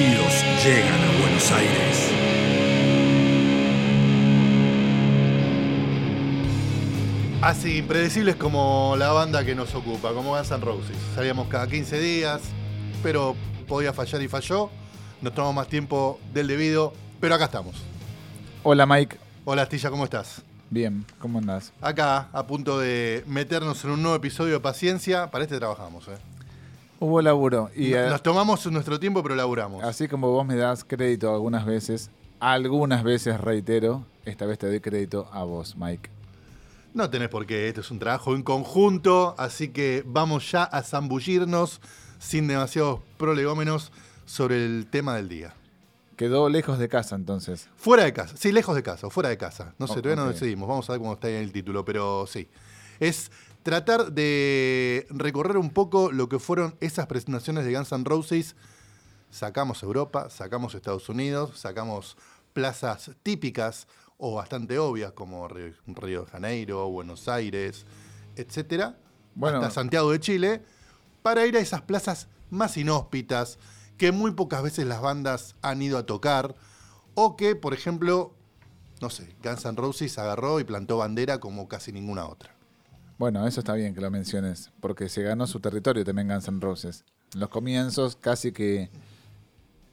Forajidos llegan a Buenos Aires. Así, impredecibles como la banda que nos ocupa, como Guns N' Roses. Salíamos cada 15 días, pero podía fallar y falló. Nos tomamos más tiempo del debido, pero acá estamos. Hola Mike, Hola Astilla, ¿cómo estás? bien, ¿cómo andás? Acá, a punto de meternos en un nuevo episodio de Paciencia. Para este trabajamos, ¿eh? Hubo laburo y eh, Nos tomamos nuestro tiempo, pero laburamos. así como vos me das crédito algunas veces, algunas veces reitero, esta vez te doy crédito a vos, Mike. No tenés por qué, esto es un trabajo en conjunto, así que vamos ya a zambullirnos sin demasiados prolegómenos sobre el tema del día. Quedó lejos de casa entonces. Fuera de casa, sí, lejos de casa, o fuera de casa. No sé, Oh, todavía no ok. decidimos, vamos a ver cómo está ahí en el título, pero sí. Es tratar de recorrer un poco lo que fueron esas presentaciones de Guns N' Roses. Sacamos Europa, sacamos Estados Unidos, sacamos plazas típicas o bastante obvias como Río, de Janeiro, Buenos Aires, etcétera, Bueno. hasta Santiago de Chile, para ir a esas plazas más inhóspitas que muy pocas veces las bandas han ido a tocar o que, por ejemplo, no sé, Guns N' Roses agarró y plantó bandera como casi ninguna otra. Bueno, eso está bien que lo menciones, porque se ganó su territorio también Guns N' Roses. En los comienzos casi que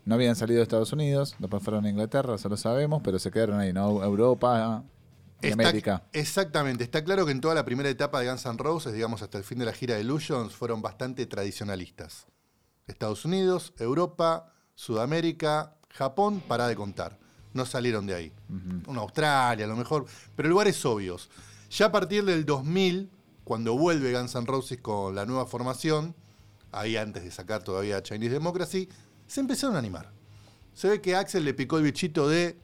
no habían salido de Estados Unidos, después fueron a Inglaterra, eso lo sabemos, pero se quedaron ahí, ¿no? Europa y Está- América. Exactamente, está claro que en toda la primera etapa de Guns N' Roses, digamos hasta el fin de la gira de Illusions, fueron bastante tradicionalistas. Estados Unidos, Europa, Sudamérica, Japón, para de contar. No salieron de ahí. Una Australia, a lo mejor, pero lugares obvios. Ya a partir del 2000, cuando vuelve Guns N' Roses con la nueva formación, ahí antes de sacar todavía Chinese Democracy, se empezaron a animar. Se ve que Axel le picó el bichito de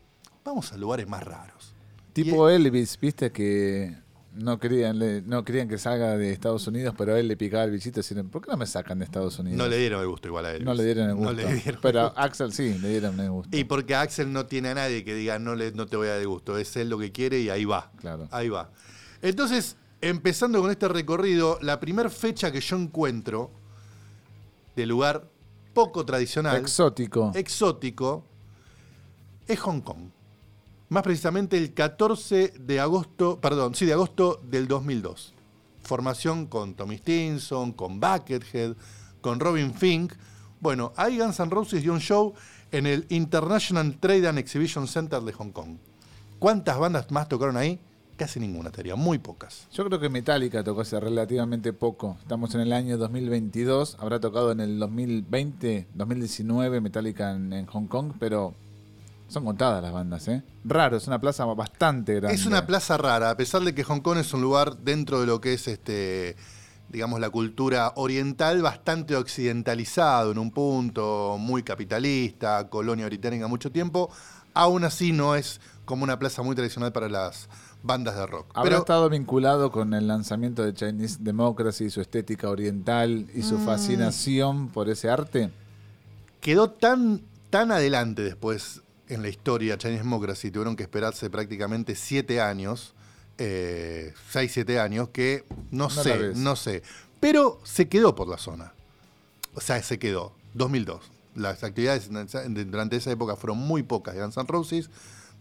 vamos a lugares más raros. Tipo Elvis, viste que no querían, no querían que salga de Estados Unidos, pero a él le picaba el bichito. Decían, ¿por qué no me sacan de Estados Unidos? No le dieron el gusto igual a él. No le dieron el gusto. No le dieron pero a. Axel sí, le dieron el gusto. Y porque Axel no tiene a nadie que diga no, le, no te voy a dar el gusto. Es él lo que quiere y ahí va. Claro. Ahí va. Entonces, empezando con este recorrido, la primera fecha que yo encuentro de lugar poco tradicional, Exótico. exótico, es Hong Kong. Más precisamente el 14 de agosto, perdón, sí, de agosto del 2002. Formación con Tommy Stinson, con Buckethead, con Robin Fink. Bueno, ahí Guns N' Roses dio un show en el International Trade and Exhibition Center de Hong Kong. ¿Cuántas bandas más tocaron ahí? Casi ninguna, teoría, muy pocas. Yo creo que Metallica tocó hace relativamente poco. Estamos en el año 2022. Habrá tocado en el 2020, 2019 Metallica en, en Hong Kong, pero son contadas las bandas, ¿eh? Raro, es una plaza bastante grande. Es una plaza rara, a pesar de que Hong Kong es un lugar dentro de lo que es este, digamos, la cultura oriental bastante occidentalizado en un punto, muy capitalista, colonia británica mucho tiempo, aún así no es como una plaza muy tradicional para las bandas de rock. ¿Habrá Pero estado vinculado con el lanzamiento de Chinese Democracy, su estética oriental y Mm. su fascinación por ese arte? quedó tan, tan adelante después en la historia Chinese Democracy, tuvieron que esperarse prácticamente siete años, eh, seis, siete años, que no, sé, no sé. Pero se quedó por la zona. O sea, se quedó. 2002. Las actividades durante esa época fueron muy pocas de Guns N' Roses.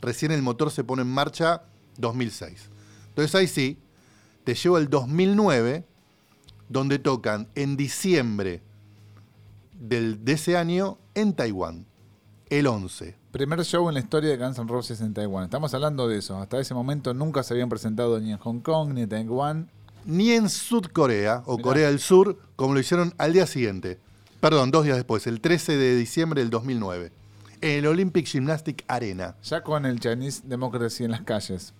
Recién el motor se pone en marcha 2006. Entonces ahí sí, te llevo el 2009, donde tocan en diciembre del, de ese año en Taiwán, el 11. Primer show en la historia de Guns N' Roses en Taiwán. Estamos hablando de eso. Hasta ese momento nunca se habían presentado ni en Hong Kong ni en Taiwán. Ni en Sudcorea o Mirá. Corea del Sur, como lo hicieron al día siguiente. Perdón, dos días después, el 13 de diciembre del 2009. en el Olympic Gymnastic Arena. Ya con el Chinese Democracy en las calles.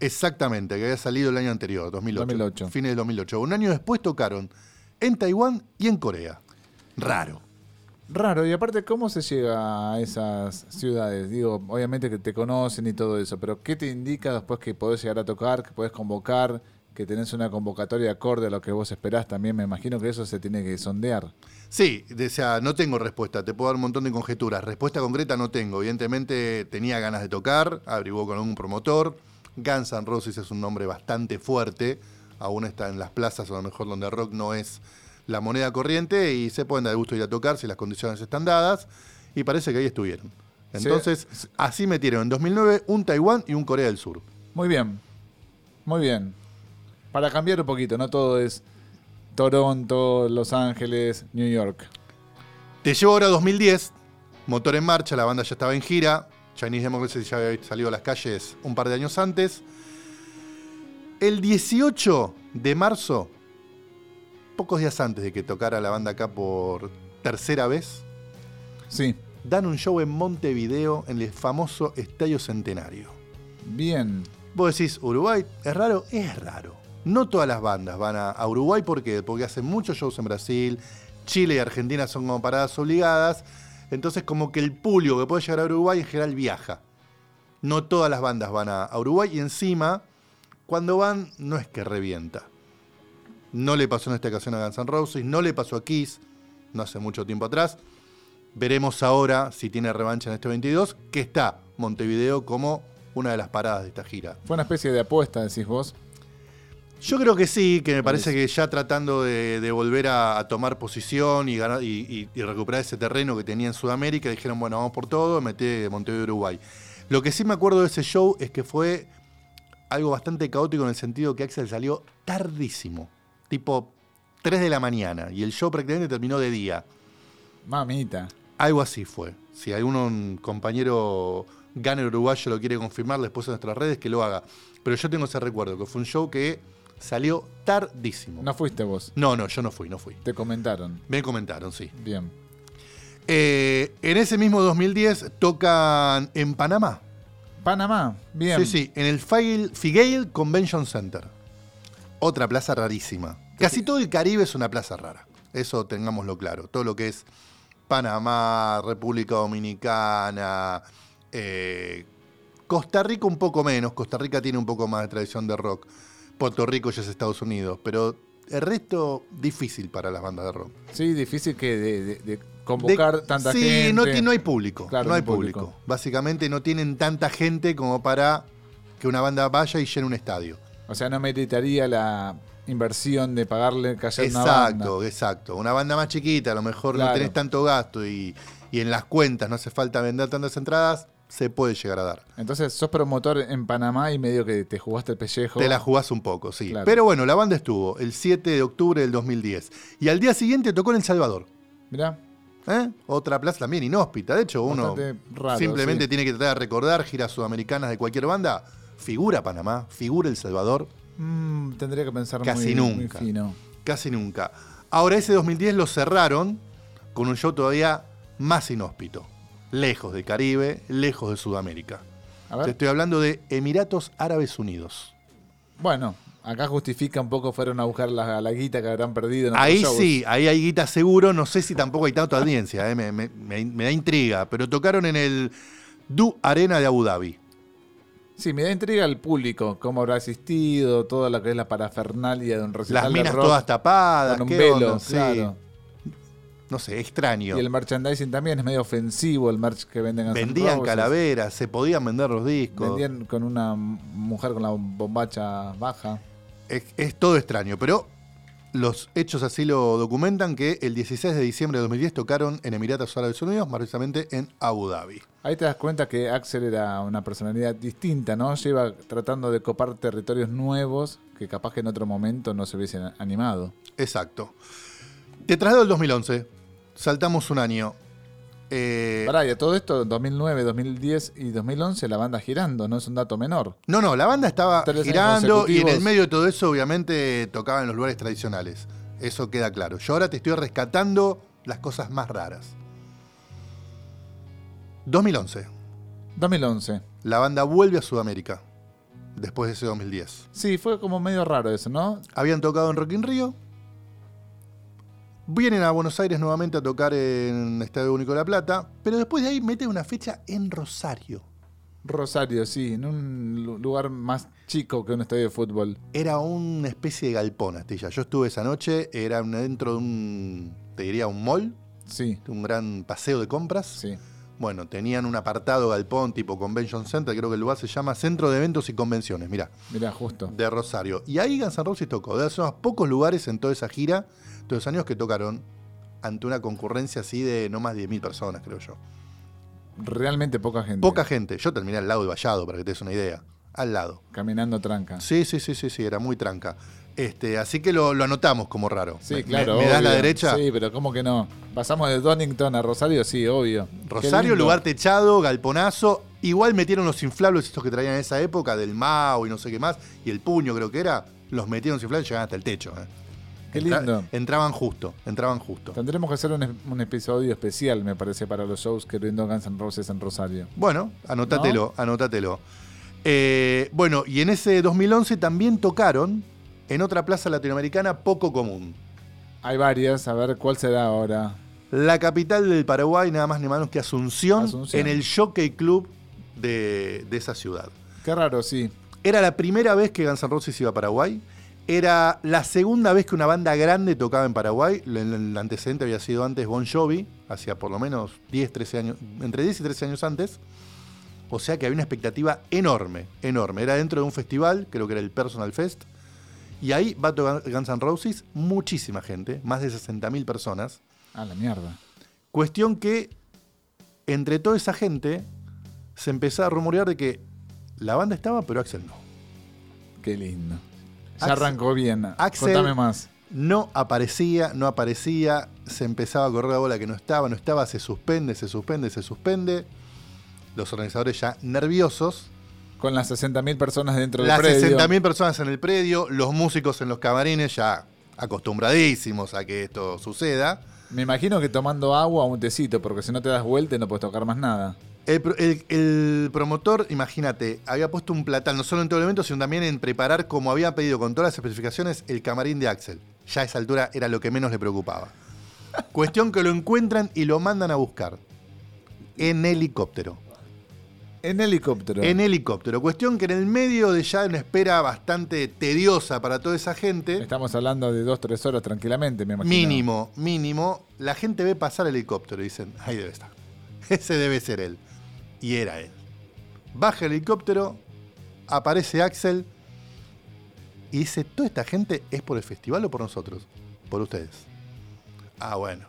Exactamente, que había salido el año anterior, 2008. 2008. Fines del 2008. Un año después tocaron en Taiwán y en Corea. Raro. Raro, y aparte, ¿cómo se llega a esas ciudades? Digo, obviamente que te conocen y todo eso, pero ¿qué te indica después que podés llegar a tocar, que podés convocar, que tenés una convocatoria acorde a lo que vos esperás también? Me imagino que eso se tiene que sondear. Sí, o sea, no tengo respuesta, te puedo dar un montón de conjeturas. Respuesta concreta no tengo. Evidentemente tenía ganas de tocar, averiguó con algún promotor. Guns N' Roses es un nombre bastante fuerte, aún está en las plazas, a lo mejor donde rock no es la moneda corriente, y se pueden dar gusto ir a tocar si las condiciones están dadas, y parece que ahí estuvieron. Entonces, así metieron en 2009 un Taiwán y un Corea del Sur. Muy bien, muy bien. Para cambiar un poquito, no todo es Toronto, Los Ángeles, New York. Te llevo ahora a 2010, motor en marcha, la banda ya estaba en gira, Chinese Democracy ya había salido a las calles un par de años antes. El 18 de marzo, pocos días antes de que tocara la banda acá por tercera vez, Sí, dan un show en Montevideo en el famoso Estadio Centenario. bien. Vos decís, Uruguay, ¿es raro? Es raro. No todas las bandas van a, a Uruguay ¿por qué? porque hacen muchos shows en Brasil, Chile y Argentina son como paradas obligadas, entonces como que el público que puede llegar a Uruguay en general viaja. No todas las bandas van a, a Uruguay y encima, cuando van, no es que revienta. No le pasó en esta ocasión a Guns N' Roses, no le pasó a Kiss, no hace mucho tiempo atrás. Veremos ahora si tiene revancha en este 22, que está Montevideo como una de las paradas de esta gira. Fue una especie de apuesta, decís vos. Yo creo que sí, que me parece que ya tratando de, de volver a, a tomar posición y, ganar, y, y- y recuperar ese terreno que tenía en Sudamérica, dijeron, bueno, vamos por todo, meté Montevideo Uruguay. Lo que sí me acuerdo de ese show es que fue algo bastante caótico en el sentido que Axel salió tardísimo, tipo 3 de la mañana, y el show prácticamente terminó de día. Mamita. Algo así fue. Si algún compañero gunner uruguayo lo quiere confirmar después en nuestras redes, que lo haga. Pero yo tengo ese recuerdo, que fue un show que salió tardísimo. No fuiste vos. No, no, yo no fui, no fui. Te comentaron. Me comentaron, sí. Bien. Eh, en ese mismo 2010 tocan en Panamá. Panamá. Bien. Sí, sí, en el Figale Convention Center. Otra plaza rarísima. Casi todo el Caribe es una plaza rara. Eso tengámoslo claro. Todo lo que es Panamá, República Dominicana, eh, Costa Rica un poco menos. Costa Rica tiene un poco más de tradición de rock. Puerto Rico ya es Estados Unidos. Pero el resto difícil para las bandas de rock. Sí, difícil que de, de- de convocar De- tanta sí, gente. no, ti- no hay público. Claro, no hay público. público. Básicamente no tienen tanta gente como para que una banda vaya y llene un estadio. O sea, no meritaría la inversión de pagarle callar una banda. Exacto, exacto. Una banda más chiquita, a lo mejor no tenés tanto gasto y, y en las cuentas no hace falta vender tantas entradas, se puede llegar a dar. Entonces, sos promotor en Panamá y medio que te jugaste el pellejo. Te la jugás un poco, sí. Claro. Pero bueno, la banda estuvo el 7 de octubre del 2010. Y al día siguiente tocó en El Salvador. Mirá, ¿eh? Otra plaza también inhóspita. De hecho, uno raro, simplemente sí. tiene que tratar de recordar giras sudamericanas de cualquier banda. Figura Panamá, figura El Salvador, mm, tendría que pensar Casi muy, muy nunca. fino. casi nunca. Ahora ese 2010 lo cerraron con un show todavía más inhóspito. Lejos de Caribe, lejos de Sudamérica. A Te estoy hablando de Emiratos Árabes Unidos. Bueno, acá justifica un poco, fueron a buscar la, la guita que habrán perdido en Ahí shows. sí, ahí hay guita seguro. No sé si tampoco hay tanta audiencia, eh, me, me- me- me da intriga. Pero tocaron en el Du Arena de Abu Dhabi. Sí, me da intriga el público, cómo habrá asistido, toda lo que es la parafernalia de un recital Las de minas rock todas tapadas. con un ¿qué velo, onda? Sí. claro. No sé, extraño. Y el merchandising también es medio ofensivo, el merch que venden N' Vendían calaveras, se podían vender los discos. Vendían con una mujer con la bombacha baja. Es, es todo extraño, pero los hechos así lo documentan que el 16 de diciembre de 2010 tocaron en Emiratos Árabes Unidos, más precisamente en Abu Dhabi. Ahí te das cuenta que Axel era una personalidad distinta, ¿no? Lleva tratando de copar territorios nuevos que capaz que en otro momento no se hubiesen animado. Exacto. Te traslado al 2011. Saltamos un año. Eh, Pará, y a todo esto, 2009, 2010 y 2011 la banda girando, no es un dato menor. no, no, la banda estaba Tres girando y en el medio de todo eso obviamente tocaba en los lugares tradicionales. Eso queda claro. Yo ahora te estoy rescatando las cosas más raras. 2011. 2011. La banda vuelve a Sudamérica. Después de ese 2010. Sí, fue como medio raro eso, ¿no? Habían tocado en Rock in Rio. Vienen a Buenos Aires nuevamente a tocar en Estadio Único de La Plata. Pero después de ahí meten una fecha en Rosario. Rosario, sí, en un lu- lugar más chico que un estadio de fútbol. Era una especie de galpón, Astilla. Yo estuve esa noche, era dentro de un, te diría, un mall, Sí, un gran paseo de compras. sí. Bueno, tenían un apartado galpón tipo Convention Center, creo que el lugar se llama Centro de Eventos y Convenciones, mira, Mirá, justo. de Rosario. Y ahí Guns N' Roses tocó, de esos pocos lugares en toda esa gira, todos los años que tocaron ante una concurrencia así de no más de 10.000 personas, creo yo. Realmente poca gente. Poca gente. Yo terminé al lado de Vallado, para que te des una idea. Al lado. Caminando tranca. Sí, sí, sí, sí, sí, era muy tranca. Este, así que lo, lo anotamos como raro. Sí, Me- claro. ¿Me, me das la derecha? Sí, pero ¿cómo que no? Pasamos de Donington a Rosario, sí, obvio. Rosario, lugar techado, galponazo. Igual metieron los inflables estos que traían en esa época, del Mao y no sé qué más, y el puño creo que era. Los metieron los inflables y llegaban hasta el techo. eh. Qué lindo. entraban justo, entraban justo. Tendremos que hacer un, episodio especial, me parece, para los shows que brindó Guns N' Roses en Rosario. Bueno, anótatelo, anótatelo. Eh, bueno, y en ese 2011 también tocaron en otra plaza latinoamericana poco común. Hay varias, a ver cuál será ahora. La capital del Paraguay, nada más ni menos que Asunción, Asunción. en el Jockey Club de, de esa ciudad. Qué raro, sí. Era la primera vez que Guns N' Roses iba a Paraguay. Era la segunda vez que una banda grande tocaba en Paraguay. El, el antecedente había sido antes Bon Jovi, hacía por lo menos 10, 13 años, entre 10 y 13 años antes. O sea que había una expectativa enorme, enorme. Era dentro de un festival, creo que era el Personal Fest. Y ahí va a tocar Guns N' Roses, muchísima gente, más de 60.000 personas. Ah, la mierda. Cuestión que entre toda esa gente se empezó a rumorear de que la banda estaba, pero Axel no. Qué lindo. Ya arrancó bien. Axel- Contame más. No aparecía, no aparecía, se empezaba a correr la bola que no estaba, no estaba, se suspende, se suspende, se suspende. Los organizadores ya nerviosos. Con las 60.000 personas dentro Las del predio. 60.000 personas en el predio, los músicos en los camarines ya acostumbradísimos a que esto suceda. Me imagino que tomando agua o un tecito, porque si no te das vuelta no puedes tocar más nada. El, pro- el- el promotor, imagínate, había puesto un platal no solo en todo el evento, sino también en preparar, como había pedido con todas las especificaciones, el camarín de Axel. Ya a esa altura era lo que menos le preocupaba. Cuestión que lo encuentran y lo mandan a buscar. En helicóptero. En helicóptero. En helicóptero. Cuestión que en el medio de ya una espera bastante tediosa para toda esa gente, Estamos hablando de dos, tres horas tranquilamente, me imagino. mínimo, mínimo, la gente ve pasar el helicóptero y dicen, ahí debe estar. Ese debe ser él. Y era él. Baja el helicóptero, aparece Axel y dice, ¿toda esta gente es por el festival o por nosotros? Por ustedes. Ah, bueno.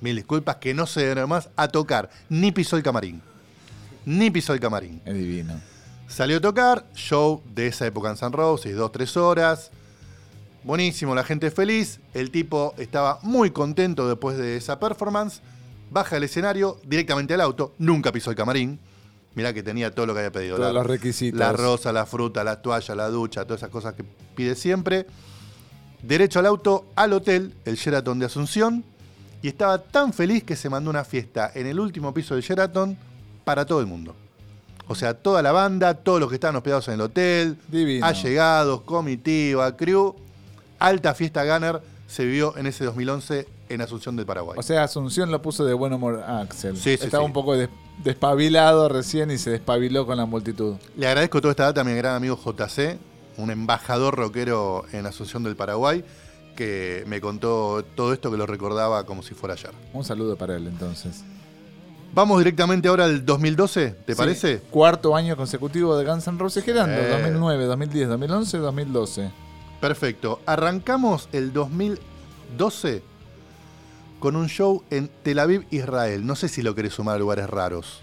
Mil disculpas que no se dio más a tocar. Ni pisó el camarín. Ni pisó el camarín. Es divino. Salió a tocar, show de esa época en San Roses, dos, tres horas. Buenísimo, la gente feliz. El tipo estaba muy contento después de esa performance. Baja del escenario, directamente al auto. Nunca pisó el camarín. Mirá que tenía todo lo que había pedido. Todos la, los requisitos. la rosa, la fruta, la toalla, la ducha, todas esas cosas que pide siempre. Derecho al auto, al hotel, el Sheraton de Asunción. Y estaba tan feliz que se mandó una fiesta en el último piso del Sheraton para todo el mundo. O sea, toda la banda, todos los que estaban hospedados en el hotel, Divino. allegados, comitiva, crew. Alta fiesta Gunner se vio en ese 2011 en Asunción del Paraguay. O sea, Asunción lo puso de buen humor a Axel. Sí, sí, Estaba sí. un poco des- despabilado recién y se despabiló con la multitud. Le agradezco toda esta data a mi gran amigo JC, un embajador rockero en Asunción del Paraguay, que me contó todo esto que lo recordaba como si fuera ayer. Un saludo para él entonces. Vamos directamente ahora al 2012, ¿te Sí, parece? Cuarto año consecutivo de Guns N' Roses girando. Eh. 2009, 2010, 2011, 2012. Perfecto. Arrancamos el 2012 con un show en Tel Aviv, Israel. No sé si lo querés sumar a lugares raros.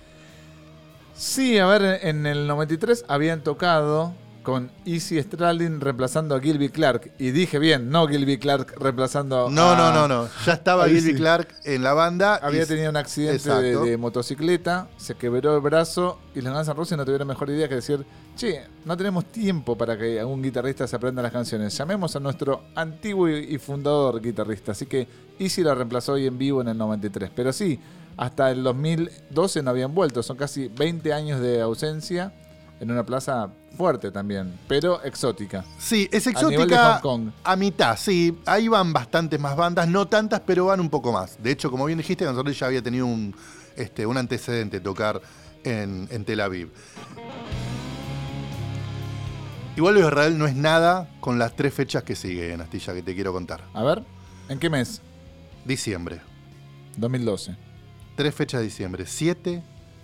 Sí, a ver, en el 93 habían tocado con Easy Stradlin reemplazando a Gilby Clark. Y dije bien, no Gilby Clark reemplazando No, a... no, no, no. Ya estaba Gilby sí. Clark en la banda. Había y- tenido un accidente de, motocicleta, se quebró el brazo y los Guns N' Roses no tuvieron mejor idea que decir, che, no tenemos tiempo para que algún guitarrista se aprenda las canciones. Llamemos a nuestro antiguo y y fundador guitarrista. Así que Easy lo reemplazó hoy en vivo en el 93. Pero sí, hasta el 2012 no habían vuelto. Son casi 20 años de ausencia en una plaza fuerte también, pero exótica. Sí, es exótica a mitad, sí. Ahí van bastantes más bandas, no tantas, pero van un poco más. De hecho, como bien dijiste, Guns N' Roses ya había tenido un, este, un antecedente tocar en, en Tel Aviv. Igual Israel no es nada con las tres fechas que siguen, Astilla, que te quiero contar. A ver, ¿en qué mes? Diciembre. 2012. Tres fechas de diciembre, 7,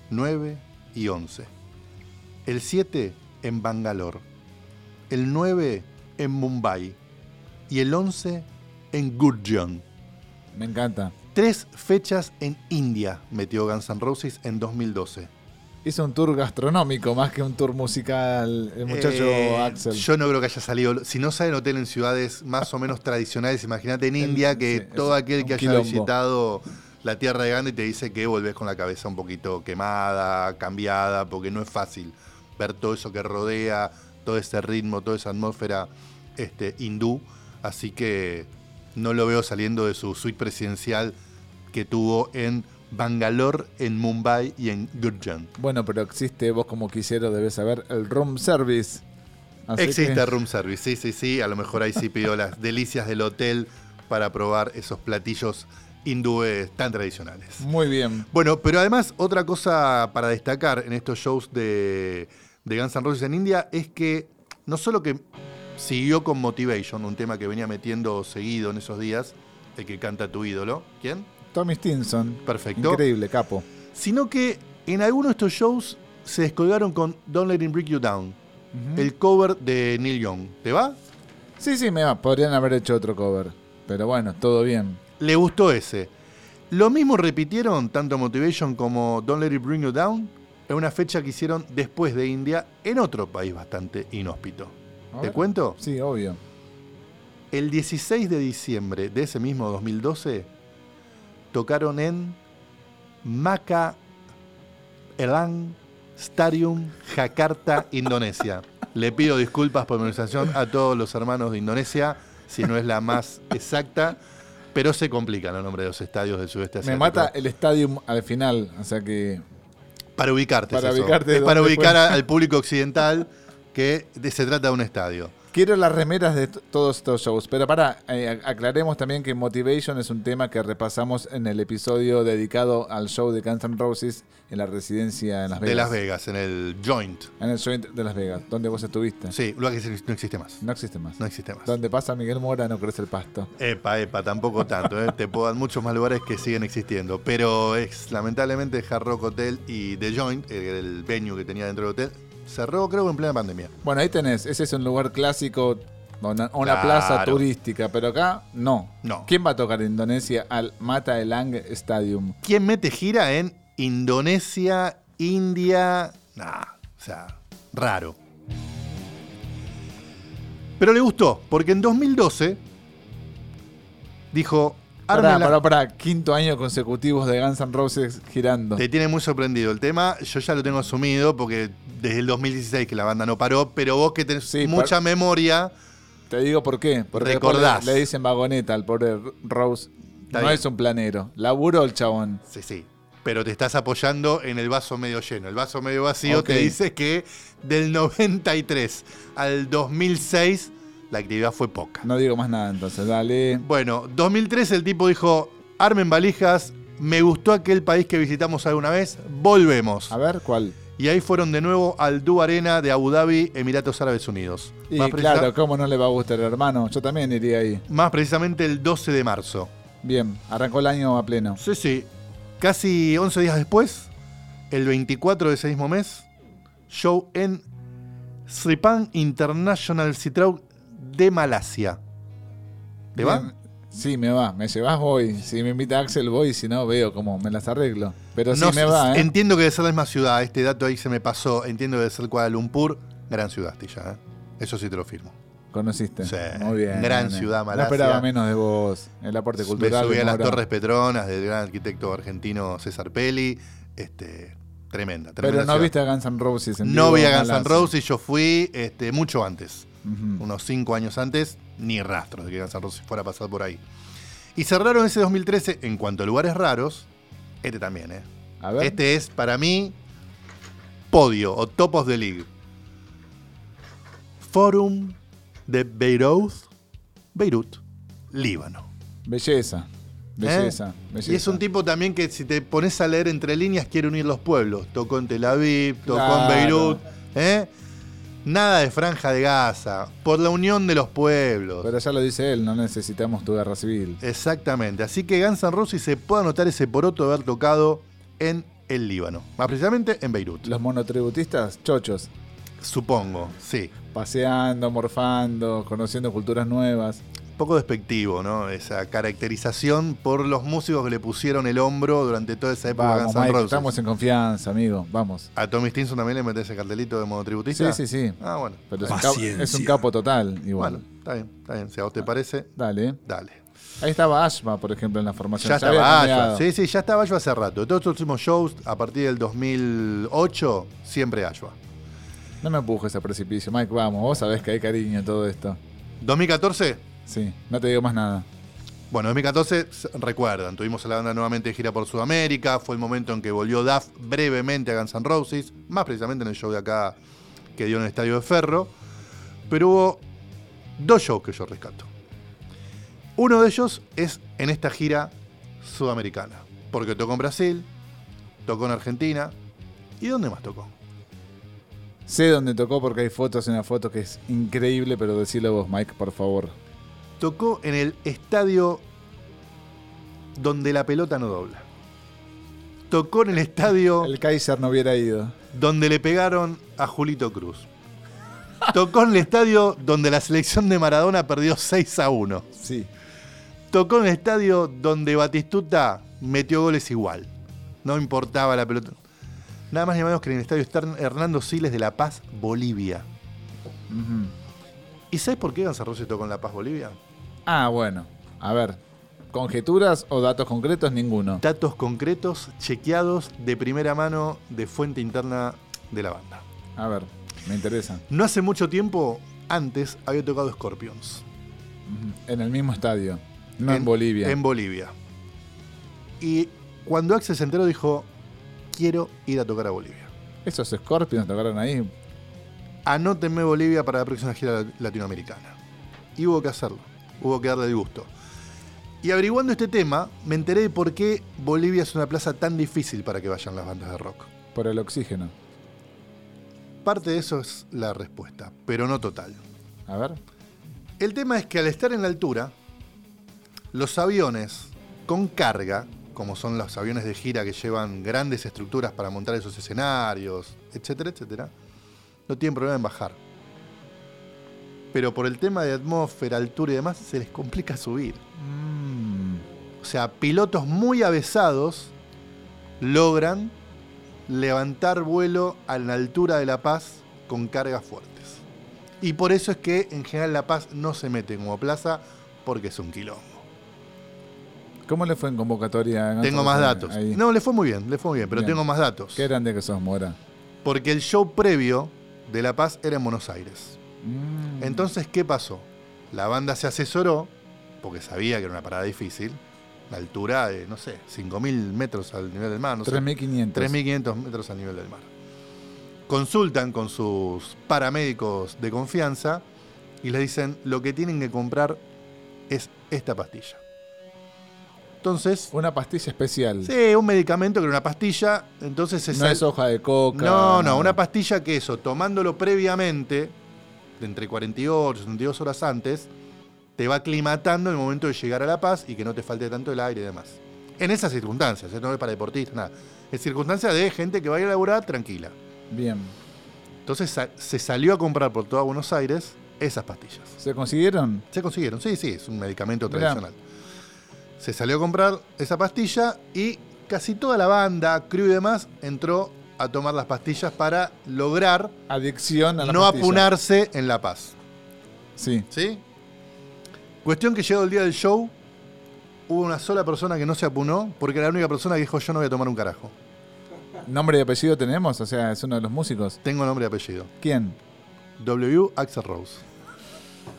9 y 11. El 7 en Bangalore, el 9 en Mumbai y el 11 en Gurgaon. Me encanta. Tres fechas en India metió Guns N' Roses en 2012. Hizo un tour gastronómico más que un tour musical el muchacho Eh, Axel. Yo no creo que haya salido. Si no salen hotel en ciudades más o menos tradicionales, imagínate en India que sí, todo aquel que haya quilombo. visitado la tierra de Gandhi te dice que volvés con la cabeza un poquito quemada, cambiada, porque no es fácil ver todo eso que rodea, todo ese ritmo, toda esa atmósfera este, hindú. Así que no lo veo saliendo de su suite presidencial que tuvo en Bangalore, en Mumbai y en Gurgaon. Bueno, pero existe, vos como quisiera debes saber, el room service. Así Existe que- room service, sí, sí, sí. A lo mejor ahí sí pidió las delicias del hotel para probar esos platillos hindúes tan tradicionales. Muy bien. Bueno, pero además otra cosa para destacar en estos shows de, de Guns N' Roses en India es que no solo que siguió con Motivation, un tema que venía metiendo seguido en esos días, el que canta tu ídolo, ¿quién? Tommy Stinson. Perfecto. Increíble, capo. Sino que en algunos de estos shows se descolgaron con Don't Let Him Break You Down, el cover de Neil Young. ¿Te va? Sí, sí, me va. Podrían haber hecho otro cover. Pero bueno, todo bien. Le gustó ese. Lo mismo repitieron tanto Motivation como Don't Let It Bring You Down en una fecha que hicieron después de India en otro país bastante inhóspito. A ¿Te ver. cuento? Sí, obvio. El 16 de diciembre de ese mismo 2012 tocaron en Maka Elang Stadium, Jakarta, Indonesia. Le pido disculpas por pronunciación a todos los hermanos de Indonesia, si no es la más exacta, pero se complican los nombres de los estadios del sudeste Me asiático. mata el stadium al final. O sea que. Para ubicarte, Para es ubicarte Es para ubicar a- al público occidental que de- se trata de un estadio. Quiero las remeras de todos estos shows. Pero para, aclaremos también que Motivation es un tema que repasamos en el episodio dedicado al show de Guns N' Roses en la residencia en Las Vegas. De Las Vegas, en el Joint. En el joint de Las Vegas, donde vos estuviste. Sí, lugar que no existe más. No existe más. No existe más. Donde pasa Miguel Mora no crece el pasto. Epa, epa, tampoco tanto. ¿eh? Te puedo dar muchos más lugares que siguen existiendo. Pero es lamentablemente Hard Rock Hotel y The Joint, el, el venue que tenía dentro del hotel, cerró creo en plena pandemia. Bueno, ahí tenés. Ese es un lugar clásico, una, una Claro. plaza turística. Pero acá, no. No. ¿Quién va a tocar en Indonesia al Mata Elang Stadium? ¿Quién mete gira en Indonesia, India? Nah, o sea, raro. Pero le gustó, porque en 2012 dijo, Pará, pará, pará. Quinto año consecutivos de Guns N' Roses girando. Te tiene muy sorprendido el tema. Yo ya lo tengo asumido porque desde el 2016 que la banda no paró, pero vos que tenés Sí, mucha par- memoria, Te digo por qué. Porque Recordás. Le, le dicen vagoneta al pobre Rose. Está no bien. es un planero. Laburó el chabón. sí, sí, pero te estás apoyando en el vaso medio lleno. El vaso medio vacío te dice que del 93 al 2006 la actividad fue poca. No digo más nada entonces. Dale. Bueno, 2003 el tipo dijo, armen valijas, me gustó aquel país que visitamos alguna vez, volvemos. A ver, ¿cuál? Y ahí fueron de nuevo al Du Arena de Abu Dhabi, Emiratos Árabes Unidos. Y Más claro, ¿cómo no le va a gustar, hermano? Yo también iría ahí. Más precisamente el 12 de marzo. Bien, arrancó el año a pleno. Sí, sí. Casi 11 días después, el 24 de ese mismo mes, show en Sripan International Citrau de Malasia. ¿Te va? Sí, me va. Me llevas, voy. Si me invita Axel, voy. Si no, veo cómo me las arreglo. Pero sí No me va, ¿eh? Entiendo que debe ser la misma ciudad. Este dato ahí se me pasó. Entiendo que debe ser Kuala Lumpur. Gran ciudad, Tilla. ¿eh? Eso sí te lo firmo. Conociste. Sí, Muy bien. gran ciudad, No Malasia. esperaba menos de vos. El aporte Me cultural. subí a las. Torres Petronas del gran arquitecto argentino César Pelli. Este, tremenda, tremenda Pero no ciudad. viste a Guns N' Roses en No vi a Guns N'. Roses, yo fui este, mucho antes, Unos cinco años antes, ni rastros de que Guns N' Roses fuera a pasar por ahí. Y cerraron ese 2013, en cuanto a lugares raros, Este también, ¿eh? A ver. Este es, para mí, podio o top of the league. Forum de Beirut, Beirut, Líbano. Belleza. Belleza. ¿Eh? belleza. Y es un tipo también que si te pones a leer entre líneas quiere unir los pueblos. Tocó en Tel Aviv, tocó Claro. en Beirut. ¿eh? Nada de franja de Gaza. Por la unión de los pueblos. Pero ya lo dice él, no necesitamos tu guerra civil. Exactamente. Así que Guns N' Roses se puede anotar ese poroto de haber tocado en el Líbano. Más precisamente en Beirut. Los monotributistas, chochos, Supongo, sí. paseando, morfando, conociendo culturas nuevas. Poco despectivo, ¿no? Esa caracterización por los músicos que le pusieron el hombro durante toda esa época Vamos, Guns N' Mike, Roses. estamos en confianza, amigo. Vamos. ¿A Tommy Stinson también le metes ese cartelito de monotributista? Sí, sí, sí. Ah, bueno. Pero es un, capo, Paciencia. es un capo total, igual. Bueno, está bien, está bien. Si a vos te parece, Dale. dale. Ahí estaba Ashma, por ejemplo, en la formación. Ya estaba. Ashwa. Sí, sí, ya estaba Ashwa hace rato. Todos los últimos shows, a partir del 2008, siempre Ashwa. No me empujes a precipicio, Mike, vamos. Vos sabés que hay cariño en todo esto. 2014, Sí, no te digo más nada. bueno, 2014, s- recuerdan, tuvimos a la banda nuevamente de gira por Sudamérica, fue el momento en que volvió Duff brevemente a Guns N' Roses, más precisamente en el show de acá que dio en el Estadio de Ferro, pero hubo dos shows que yo rescato. Uno de ellos es en esta gira sudamericana, porque tocó en Brasil, tocó en Argentina, ¿y dónde más tocó? Sé dónde tocó porque hay fotos en la foto que es increíble, pero decilo vos, Mike, por favor. Tocó en el estadio donde la pelota no dobla. Tocó en el estadio El Kaiser no hubiera ido. donde le pegaron a Julito Cruz. Tocó en el estadio donde la selección de Maradona perdió 6 a 1. Sí. Tocó en el estadio donde Batistuta metió goles igual. No importaba la pelota. Nada más ni menos que en el estadio Hernando Siles de La Paz, Bolivia. ¿Y sabes por qué Guns N' Roses tocó en La Paz, Bolivia? Ah, bueno. A ver. ¿Conjeturas o datos concretos? Ninguno. datos concretos, chequeados de primera mano de fuente interna de la banda. A ver, me interesa. No hace mucho tiempo, antes, había tocado Scorpions. En el mismo estadio. No en, Bolivia. En Bolivia. Y cuando Axel se enteró, dijo: Quiero ir a tocar a Bolivia. Esos Scorpions tocaron ahí. Anótenme Bolivia para la próxima gira latinoamericana. Y hubo que hacerlo. Hubo que darle el gusto. Y averiguando este tema, me enteré de por qué Bolivia es una plaza tan difícil para que vayan las bandas de rock. Por el oxígeno. Parte de eso es la respuesta, pero no total. A ver. El tema es que al estar en la altura, los aviones con carga, como son los aviones de gira que llevan grandes estructuras para montar esos escenarios, etcétera, etcétera, no tienen problema en bajar. Pero por el tema de atmósfera, altura y demás, se les complica subir. Mm, O sea, pilotos muy avesados logran levantar vuelo a la altura de La Paz con cargas fuertes. Y por eso es que en general La Paz no se mete como plaza porque es un quilombo. ¿Cómo le fue en convocatoria? en Tengo más datos. ahí? No, le fue muy bien, le fue muy bien, pero Bien. tengo más datos. Qué grande que sos, Mora. Porque el show previo de La Paz era en Buenos Aires. Mm. Entonces, ¿qué pasó? La banda se asesoró, porque sabía que era una parada difícil, la altura de, no sé, 5.000 metros al nivel del mar, no sé. 3.500. 3.500 metros al nivel del mar. Consultan con sus paramédicos de confianza y les dicen lo que tienen que comprar es esta pastilla. Entonces, Una pastilla especial. sí, un medicamento que era una pastilla, entonces se no es hoja de coca. No, no, nada. una pastilla que eso, tomándolo previamente, entre 48 y 72 horas antes, te va aclimatando en el momento de llegar a La Paz y que no te falte tanto el aire y demás. En esas circunstancias, ¿eh? no es para deportistas, nada. Es circunstancia de gente que va a ir a laburar tranquila. Bien. Entonces se salió a comprar por toda Buenos Aires esas pastillas. ¿Se consiguieron? Se consiguieron, sí, sí, es un medicamento Mirá. tradicional. Se salió a comprar esa pastilla y casi toda la banda, crew y demás, entró a tomar las pastillas para lograr Adicción a la no pastilla. apunarse en La Paz. Sí. ¿Sí? Cuestión que llegó el día del show, hubo una sola persona que no se apunó porque era la única persona que dijo yo no voy a tomar un carajo. ¿Nombre y apellido tenemos? O sea, es uno de los músicos. Tengo nombre y apellido. ¿Quién? W. Axel Rose.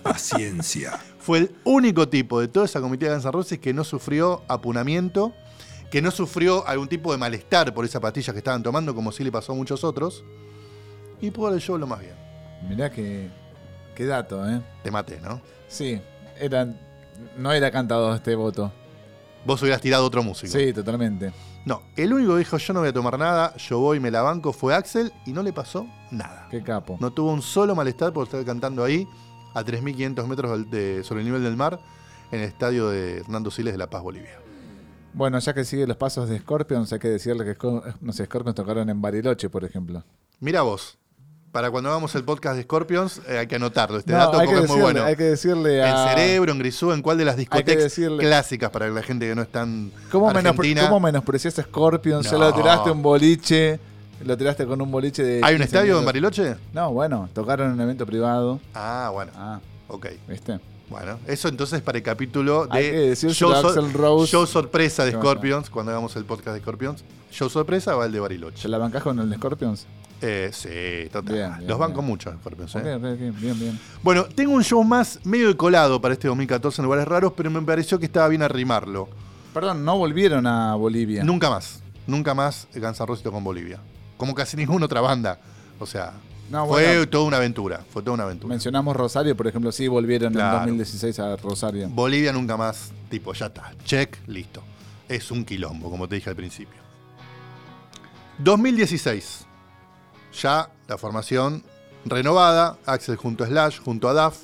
Paciencia. Fue el único tipo de toda esa comitiva de Guns N' Roses que no sufrió apunamiento que no sufrió algún tipo de malestar por esa pastilla que estaban tomando, como sí le pasó a muchos otros, y pudo el show lo más bien. Mirá que, qué dato, ¿eh? Te maté, ¿no? Sí, eran, no era cantado este voto. Vos hubieras tirado otro músico. Sí, totalmente. No, el único que dijo yo no voy a tomar nada, yo voy y me la banco fue Axel y no le pasó nada. Qué capo. No tuvo un solo malestar por estar cantando ahí a 3.500 metros de- sobre el nivel del mar en el estadio de Hernando Siles de La Paz, Bolivia. Bueno, ya que sigue los pasos de Scorpions, hay que decirle que no sé, Scorpions tocaron en Bariloche, por ejemplo. Mira vos, para cuando hagamos el podcast de Scorpions eh, hay que anotarlo, este No, dato porque es muy bueno. hay que decirle a... En Cerebro, en Grisú, en cuál de las discotecas decirle- clásicas para la gente que no es tan ¿Cómo, argentina. ¿Cómo menospreciaste a Scorpions? No. lo tiraste un boliche, lo tiraste con un boliche de... ¿Hay un 15 estadio en. Bariloche? No, bueno, tocaron en un evento privado. Ah, bueno, Ah, ok. ¿viste? Bueno, eso entonces para el capítulo de decírselo a sor- Axl Rose. show sorpresa de. Scorpions, cuando hagamos el podcast de Scorpions. Show sorpresa va el de Bariloche. ¿Se la bancás con el de Scorpions? Eh, sí, total. Bien, bien, Los banco bien. mucho, Scorpions. Eh. ok, ok, bien, bien. Bueno, tengo un show más medio colado para este 2014 en lugares raros, pero me pareció que estaba bien arrimarlo. Perdón, no volvieron a Bolivia. Nunca más, nunca más Guns N' Roses tocó en Bolivia. Como casi ninguna otra banda. O sea, No, fue bueno. toda una aventura. Fue toda una aventura. Mencionamos Rosario, por ejemplo, sí volvieron Claro. en 2016 a Rosario. Bolivia nunca más, tipo, ya está. Check, listo. Es un quilombo, como te dije al principio. 2016. Ya la formación renovada. Axel junto a Slash, junto a Duff.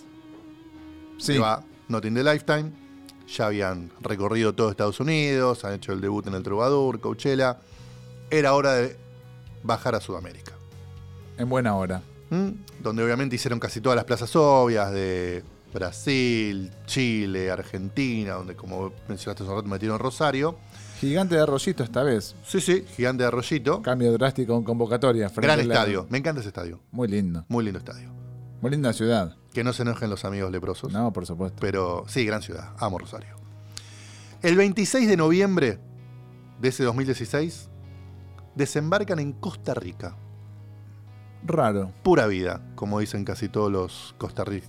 Sí, Se va Not in the Lifetime. Ya habían recorrido todo Estados Unidos, han hecho el debut en el Troubadour, Coachella. Era hora de bajar a Sudamérica. En buena hora. ¿m? Donde obviamente hicieron casi todas las plazas obvias de Brasil, Chile, Argentina, donde como mencionaste hace un rato metieron Rosario. Gigante de Arroyito esta vez. Sí, sí, Gigante de Arroyito. Cambio drástico en convocatoria. Gran la- estadio. Me encanta ese estadio. Muy lindo. Muy lindo estadio. Muy linda ciudad. Que no se enojen los amigos leprosos. No, por supuesto. Pero sí, gran ciudad. Amo Rosario. El 26 de noviembre de ese 2016 desembarcan en Costa Rica. Raro. Pura vida, como dicen casi todos los costarri-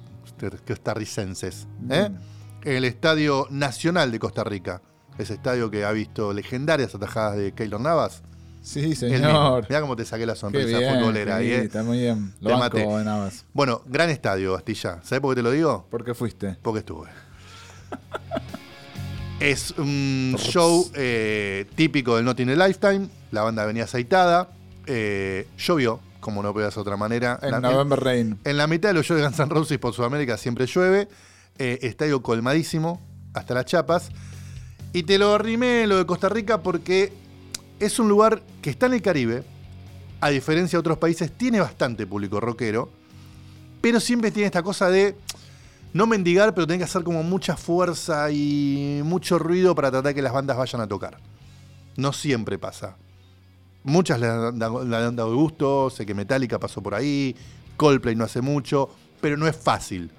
costarricenses. ¿eh? Mm. El Estadio Nacional de Costa Rica. Ese estadio que ha visto legendarias atajadas de Keylor Navas. Sí, señor. Mirá cómo te saqué la sonrisa bien. futbolera ahí, sí, ¿eh? Está muy bien. Lo Te maté. Navas. Bueno, gran estadio, Astilla. ¿Sabes por qué te lo digo? ¿Por qué fuiste? Porque estuve. es un show eh, típico del Not in a Lifetime. La banda venía aceitada. Eh, llovió, como no puede ser de otra manera. En La- November Rain. en la mitad de los shows de Guns N' Roses por Sudamérica siempre llueve. Eh, estadio colmadísimo, hasta las chapas. Y te lo arrimé lo de Costa Rica porque es un lugar que está en el Caribe. A diferencia de otros países, tiene bastante público rockero. Pero siempre tiene esta cosa de no mendigar, pero tiene que hacer como mucha fuerza y mucho ruido para tratar que las bandas vayan a tocar. No siempre pasa. Muchas le han, dado- le han dado gusto, sé que Metallica pasó por ahí, Coldplay no hace mucho, pero no es fácil.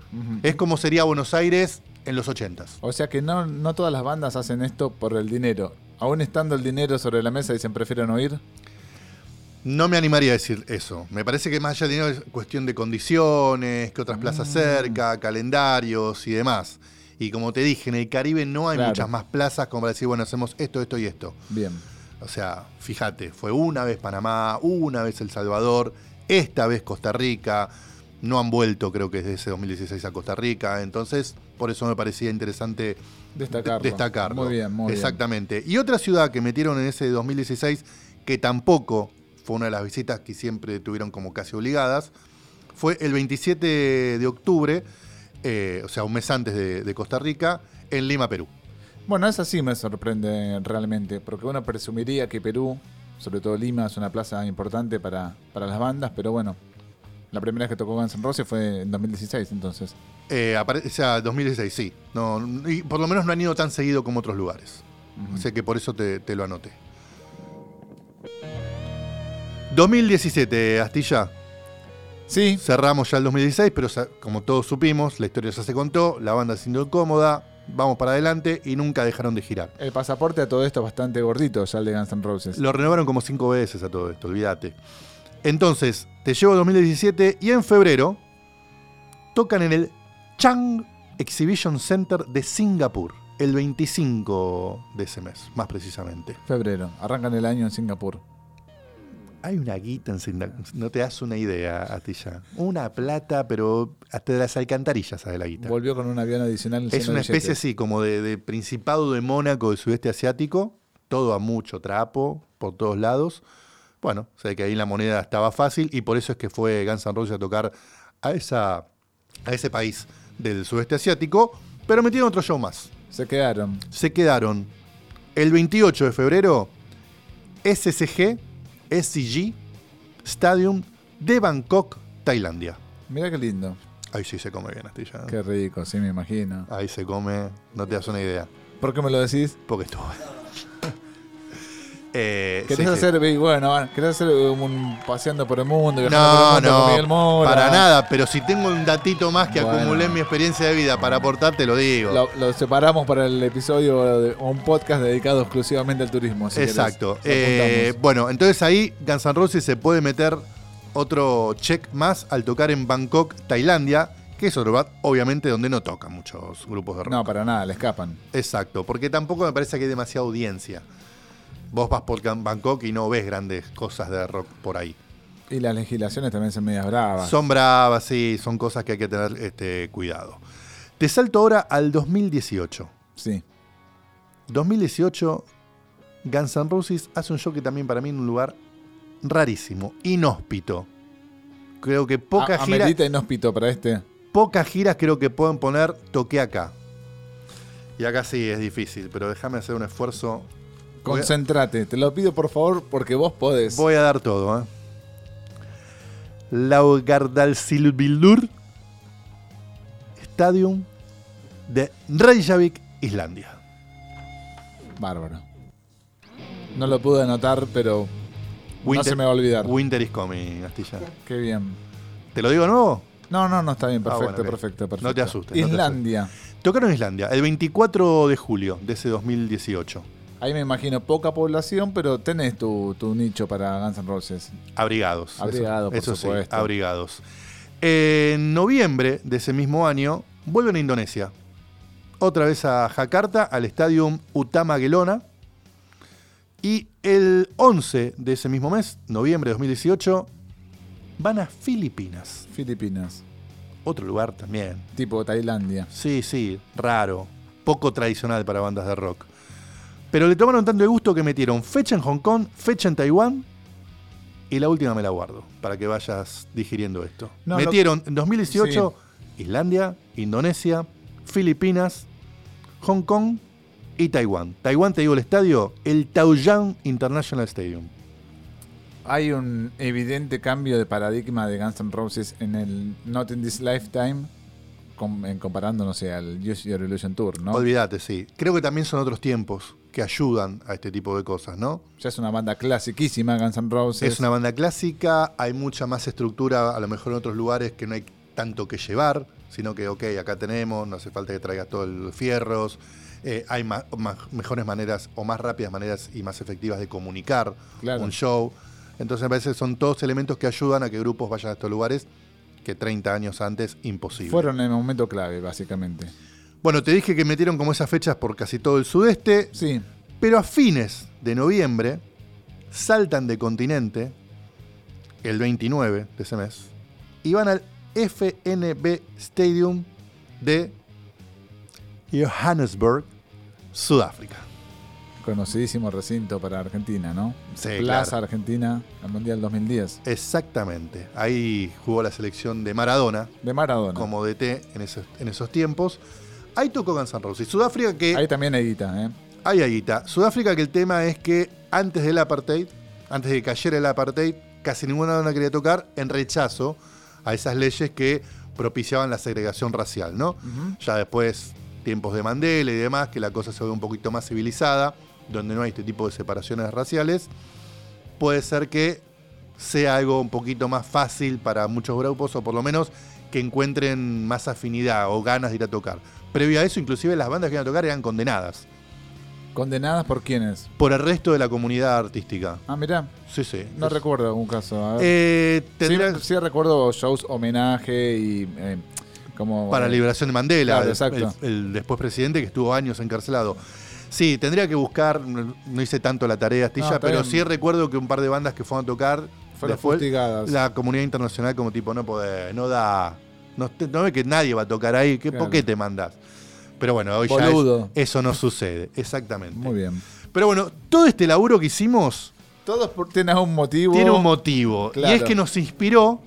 Es como sería Buenos Aires en los 80s. O sea que no, no todas las bandas hacen esto por el dinero. Aún estando el dinero sobre la mesa, dicen prefiero no ir. No me animaría a decir eso. Me parece que más allá de dinero es cuestión de condiciones, que otras plazas Mm. cerca, calendarios y demás. Y como te dije, en el Caribe no hay Claro. muchas más plazas como para decir, bueno, hacemos esto, esto y esto. Bien. O sea, fíjate, fue una vez Panamá, una vez El Salvador, esta vez Costa Rica. No han vuelto, creo que desde ese 2016 a Costa Rica. Entonces, por eso me parecía interesante Destacarlo. de- destacarlo. Muy bien, muy bien. Exactamente. Y otra ciudad que metieron en ese 2016, que tampoco fue una de las visitas que siempre tuvieron como casi obligadas, fue el 27 de octubre, eh, o sea, un mes antes de, de Costa Rica, en Lima, Perú. Bueno, esa sí me sorprende realmente, porque uno presumiría que Perú, sobre todo Lima, es una plaza importante para, para las bandas, pero bueno, la primera vez que tocó Guns N' Roses fue en 2016, entonces. Eh, o sea, 2016, sí. No, y por lo menos no han ido tan seguido como otros lugares. Ujú. Así que por eso te, te lo anoté. 2017, Astilla. Sí, Cerramos ya el 2016, pero como todos supimos, la historia ya se contó, la banda se sintió incómoda, vamos para adelante y nunca dejaron de girar. el pasaporte a todo esto es bastante gordito, ya el de Guns N' Roses. Lo renovaron como cinco veces a todo esto, olvídate. Entonces, te llevo a 2017 y en febrero tocan en el Chang Exhibition Center de Singapur. el 25 de ese mes, más precisamente. Febrero. Arrancan el año en Singapur. Hay una guita en Singapur, no te das una idea, Atilla. Una plata, pero hasta de las alcantarillas sale la guita. Volvió con un avión adicional. Es lleno una de especie, billetes. sí, como de, de Principado de Mónaco del sudeste asiático, todo a mucho trapo, por todos lados. Bueno, sé que ahí la moneda estaba fácil y por eso es que fue Guns N' Roses a tocar a, esa, a ese país del sudeste asiático, pero metieron otro show más. Se quedaron. Se quedaron el 28 de febrero, SCG, SCG Stadium de Bangkok, Tailandia. Mira qué lindo. Ahí sí se come bien, Astilla. Qué rico, sí, me imagino. Ahí se come, no te das una idea. ¿Por qué me lo decís? Porque estuvo. eh, ¿Querés sí, hacer, bueno, querés hacer un paseando por el mundo, viajando No, por el mundo con no, Miguel Mora? para nada, pero si tengo un datito más que Bueno. acumulé en mi experiencia de vida para aportar, te lo digo. Lo, lo separamos para el episodio de un podcast dedicado exclusivamente al turismo. si Exacto. Eh, bueno, entonces ahí Guns N' Roses se puede meter otro check más al tocar en Bangkok, Tailandia, que es otro obviamente, donde no tocan muchos grupos de rock. no, para nada, le escapan. Exacto, porque tampoco me parece que hay demasiada audiencia. Vos vas por Bangkok y no ves grandes cosas de rock por ahí. Y las legislaciones también son medias bravas. Son bravas, sí, son cosas que hay que tener este, cuidado. Te salto ahora al 2018. Sí. 2018, Guns N' Roses hace un show que también para mí en un lugar rarísimo, inhóspito. Creo que pocas A- giras, Amerita inhóspito para este. pocas giras creo que pueden poner toqué acá. Y acá sí es difícil, pero déjame hacer un esfuerzo. Concentrate, te lo pido por favor porque vos podés. Voy a dar todo, ¿eh? Laugardalsilvildur Stadium de Reykjavik, Islandia. Bárbaro. No lo pude anotar, pero no se me va a olvidar. Winter is coming, Astilla. Qué bien. ¿Te lo digo de nuevo? No, no, no está bien. Ah, Perfecto, bueno, perfecto, perfecto. No te asustes, no te Islandia. Tocaron Islandia el 24 de julio de ese 2018. Ahí me imagino poca población, pero tenés tu, tu nicho para Guns N' Roses. Abrigados. eso- Abrigados, por eso, sí, supuesto. abrigados. En noviembre de ese mismo año, vuelven a Indonesia. Otra vez a Jakarta, al Stadium Utama Gelona. Y el 11 de ese mismo mes, noviembre de 2018, van a Filipinas. Filipinas. Otro lugar también. Tipo Tailandia. Sí, sí, raro. Poco tradicional para bandas de rock. Pero le tomaron tanto de gusto que metieron fecha en Hong Kong, fecha en Taiwán. Y la última me la guardo, para que vayas digiriendo esto. No, metieron en 2018 Islandia, Indonesia, Filipinas, Hong Kong y Taiwán. Taiwán, te digo el estadio, el Taoyuan International Stadium. Hay un evidente cambio de paradigma de Guns N' Roses en el Not in This Lifetime, com- comparando, no sé, al Use Your Illusion Tour, ¿no? Olvídate, sí. Creo que también son otros tiempos que ayudan a este tipo de cosas, ¿no? Ya es una banda clasiquísima, Guns N' Roses. Es una banda clásica, hay mucha más estructura, a lo mejor en otros lugares que no hay tanto que llevar, sino que, ok, acá tenemos, no hace falta que traigas todos los fierros, eh, hay ma- mejores maneras o más rápidas maneras y más efectivas de comunicar Claro. un show. Entonces me parece que son todos elementos que ayudan a que grupos vayan a estos lugares que 30 años antes imposible. Fueron en el momento clave, básicamente. Bueno, te dije que metieron como esas fechas por casi todo el sudeste, Sí, pero a fines de noviembre saltan de continente, el 29 de ese mes, y van al FNB Stadium de Johannesburg, Sudáfrica. Conocidísimo recinto para Argentina, ¿no? Sí, Plaza claro. Argentina, al Mundial 2010. Exactamente. Ahí jugó la selección de Maradona De Maradona. como DT en esos, en esos tiempos. Ahí tocó Guns N' Roses. Sudáfrica que... Ahí también hay guita, ¿eh? Ahí, aguita. Sudáfrica que el tema es que antes del apartheid, antes de que cayera el apartheid, casi ninguna banda quería tocar en rechazo a esas leyes que propiciaban la segregación racial, ¿no? Ya después, tiempos de Mandela y demás, que la cosa se ve un poquito más civilizada, donde no hay este tipo de separaciones raciales, puede ser que sea algo un poquito más fácil para muchos grupos, o por lo menos que encuentren más afinidad o ganas de ir a tocar. Previo a eso, inclusive las bandas que iban a tocar eran condenadas ¿Condenadas por quiénes? por el resto de la comunidad artística. Ah, mirá, Sí, sí. no Es- recuerdo algún caso. A ver. Eh, Sí, recuerdo shows homenaje y eh, Como, para la liberación de Mandela, Claro, el- exacto. el, el después presidente que estuvo años encarcelado. Sí, tendría que buscar, no hice tanto la tarea, Astilla, No, pero bien. sí recuerdo que un par de bandas que fueron a tocar, Fueron después fustigadas. la comunidad internacional como tipo, no podés, no da, no, ve que nadie va a tocar ahí, ¿qué, Claro. ¿por qué te mandás? Pero bueno, hoy Boludo. ya es- eso no sucede, exactamente. Muy bien. Pero bueno, todo este laburo que hicimos Todos tienen un motivo. tiene un motivo, Claro. y es que nos inspiró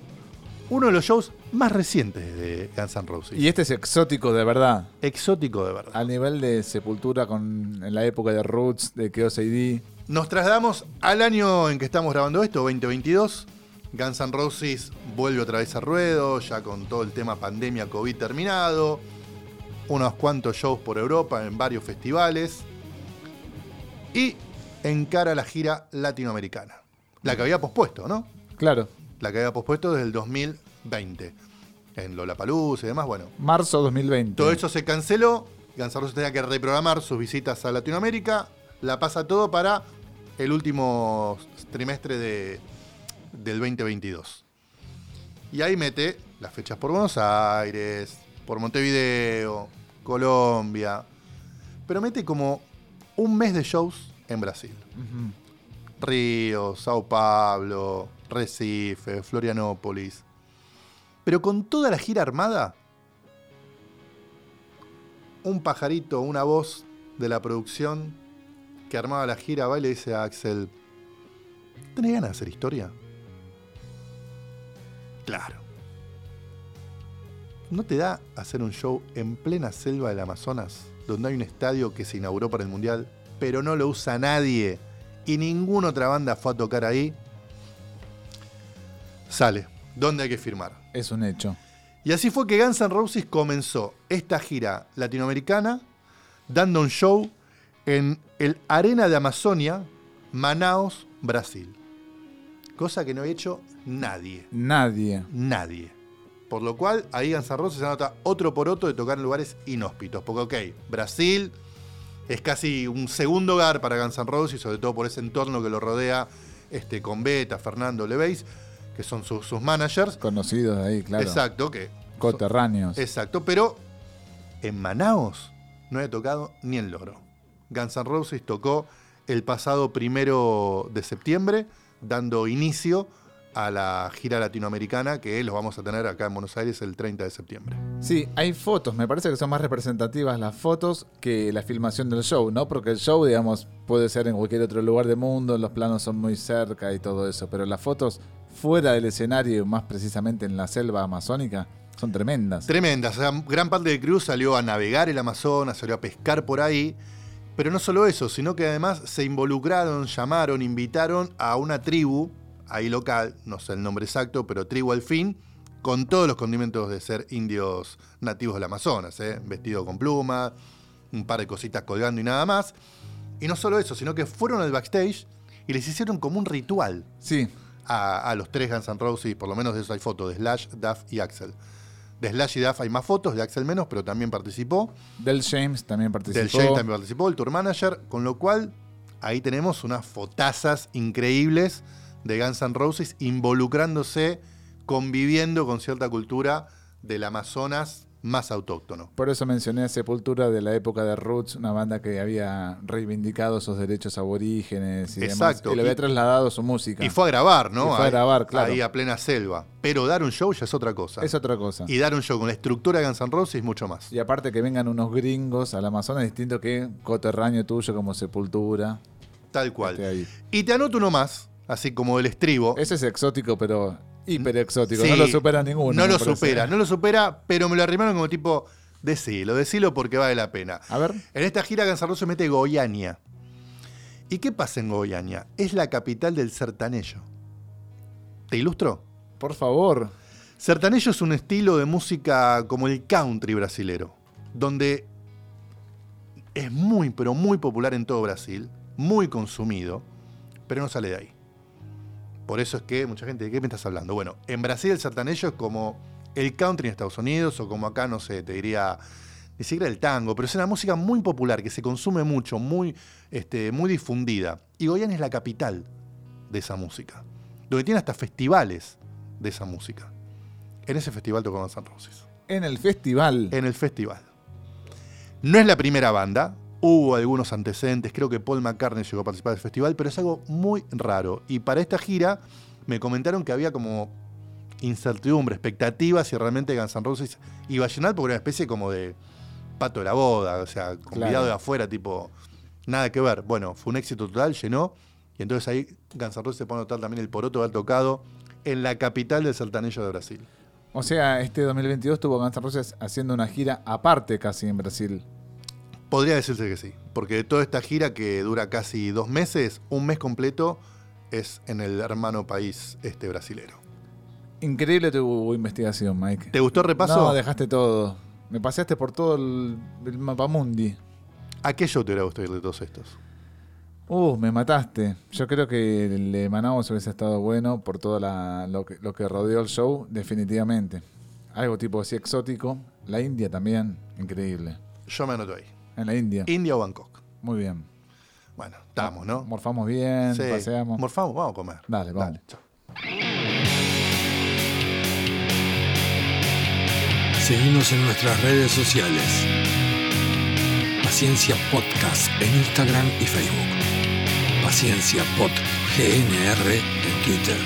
uno de los shows más recientes de Guns N' Roses. Y este es exótico de verdad. Exótico de verdad. Al nivel de Sepultura con, en la época de Roots, de Chaos AD. Nos trasladamos al año en que estamos grabando esto, 2022. Guns N' Roses vuelve otra vez a ruedo, ya con todo el tema pandemia COVID terminado. Unos cuantos shows por Europa en varios festivales. Y encara la gira latinoamericana. La que había pospuesto, ¿no? Claro, La que había pospuesto desde el 2020. En Lollapalooza y demás, bueno. marzo 2020. Todo eso se canceló. Roses tenía que reprogramar sus visitas a Latinoamérica. La pasa todo para el último trimestre de, del 2022. Y ahí mete las fechas por Buenos Aires, por Montevideo, Colombia. Pero mete como un mes de shows en Brasil. Río, Sao Paulo, Recife, Florianópolis. Pero con toda la gira armada, un pajarito, una voz de la producción que armaba la gira va y le dice a Axel, ¿tenés ganas de hacer historia? Claro. ¿No te da hacer un show en plena selva del Amazonas, donde hay un estadio que se inauguró para el Mundial, pero no lo usa nadie y ninguna otra banda fue a tocar ahí? Sale. ¿Dónde hay que firmar? Es un hecho. Y así fue que Guns N' Roses comenzó esta gira latinoamericana dando un show en el Arena de Amazonia, Manaus, Brasil. Cosa que no había hecho nadie. Nadie. Nadie. Por lo cual, ahí Guns N' Roses se anota otro por otro de tocar en lugares inhóspitos. Porque, ok, Brasil es casi un segundo hogar para Guns N' Roses, sobre todo por ese entorno que lo rodea este, con Beta, Fernando Leveis, que son sus, sus managers. Conocidos ahí, claro. Exacto, que Coterráneos. Exacto, pero en Manaos no había tocado ni el loro. Guns N' Roses tocó el pasado primero de septiembre, dando inicio a la gira latinoamericana que los vamos a tener acá en Buenos Aires el 30 de septiembre. Sí, hay fotos. Me parece que son más representativas las fotos que la filmación del show, ¿no? Porque el show, digamos, puede ser en cualquier otro lugar del mundo, los planos son muy cerca y todo eso, pero las fotos fuera del escenario, más precisamente en la selva amazónica, son tremendas. Tremendas, o sea, gran parte del crew salió a navegar el Amazonas, salió a pescar por ahí, pero no solo eso, sino que además se involucraron, llamaron, invitaron a una tribu, ahí local, no sé el nombre exacto, pero tribu al fin, con todos los condimentos de ser indios nativos del Amazonas, ¿eh? vestido con plumas, un par de cositas colgando y nada más. Y no solo eso, sino que fueron al backstage y les hicieron como un ritual Sí, a, a los tres Guns N' Roses, por lo menos de eso hay fotos, de Slash, Duff y Axel. De Slash y Duff hay más fotos, de Axel menos, pero también participó. Del James también participó. Del Shane también participó, el tour manager, con lo cual ahí tenemos unas fotazas increíbles de Guns N' Roses involucrándose, conviviendo con cierta cultura del Amazonas más autóctono. Por eso mencioné a Sepultura de la época de Roots, una banda que había reivindicado esos derechos aborígenes y Exacto. demás. Y le había trasladado su música. Y fue a grabar, ¿no? Y fue a grabar, claro. Ahí a plena selva. Pero dar un show ya es otra cosa. Es otra cosa. Y dar un show con la estructura de Guns N' Roses mucho más. Y aparte que vengan unos gringos al Amazonas, distinto que coterráneo tuyo como Sepultura. Tal cual. ahí. Y te anoto uno más, así como el estribo. Ese es exótico, pero hiper exótico. Sí, no lo supera ninguno. No lo supera, no lo supera, pero me lo arrimaron como tipo, decilo, decilo porque vale la pena. A ver, En esta gira Guns N' Roses mete Goiânia. ¿Y qué pasa en Goiânia? Es la capital del sertanejo. ¿Te ilustro? por favor. Sertanejo es un estilo de música como el country brasilero, donde es muy, pero muy popular en todo Brasil, muy consumido, pero no sale de ahí. Por eso es que mucha gente, ¿de qué me estás hablando? Bueno, en Brasil el sertanejo es como el country en Estados Unidos, o como acá, no sé, te diría, ni siquiera el tango, pero es una música muy popular, que se consume mucho, muy, este, muy difundida. Y Goiânia es la capital de esa música, donde tiene hasta festivales de esa música. En ese festival tocó Guns N' Roses. En el festival. en el festival. No es la primera banda, hubo algunos antecedentes, creo que Paul McCartney llegó a participar del festival, pero es algo muy raro. Y para esta gira me comentaron que había como incertidumbre, expectativas si realmente Guns N' Roses iba a llenar, porque era una especie como de pato de la boda, o sea, convidado Claro. de afuera, tipo, nada que ver. Bueno, fue un éxito total, llenó, y entonces ahí Guns N' Roses se pone a notar también el poroto de haber tocado en la capital del sertanejo de Brasil. O sea, este 2022 tuvo Guns N' Roses haciendo una gira aparte casi en Brasil. Podría decirse que sí, porque de toda esta gira que dura casi dos meses, un mes completo es en el hermano país este brasilero. Increíble tu investigación, Mike. ¿Te gustó el repaso? No, dejaste todo. Me paseaste por todo el, el mapamundi. ¿A qué show te hubiera gustado ir de todos estos? Uh, me mataste. Yo creo que el de Manaus hubiese estado bueno por todo la- lo, que, lo que rodeó el show, definitivamente. Algo tipo así exótico. La India también, increíble. Yo me anoto ahí. En la India, India o Bangkok. muy bien. Bueno, estamos, ¿no? Morfamos bien, Sí. paseamos. Morfamos, vamos a comer. Dale, vamos. chao. Seguimos en nuestras redes sociales. Paciencia Podcast en Instagram y Facebook. Paciencia Pod GNR en Twitter.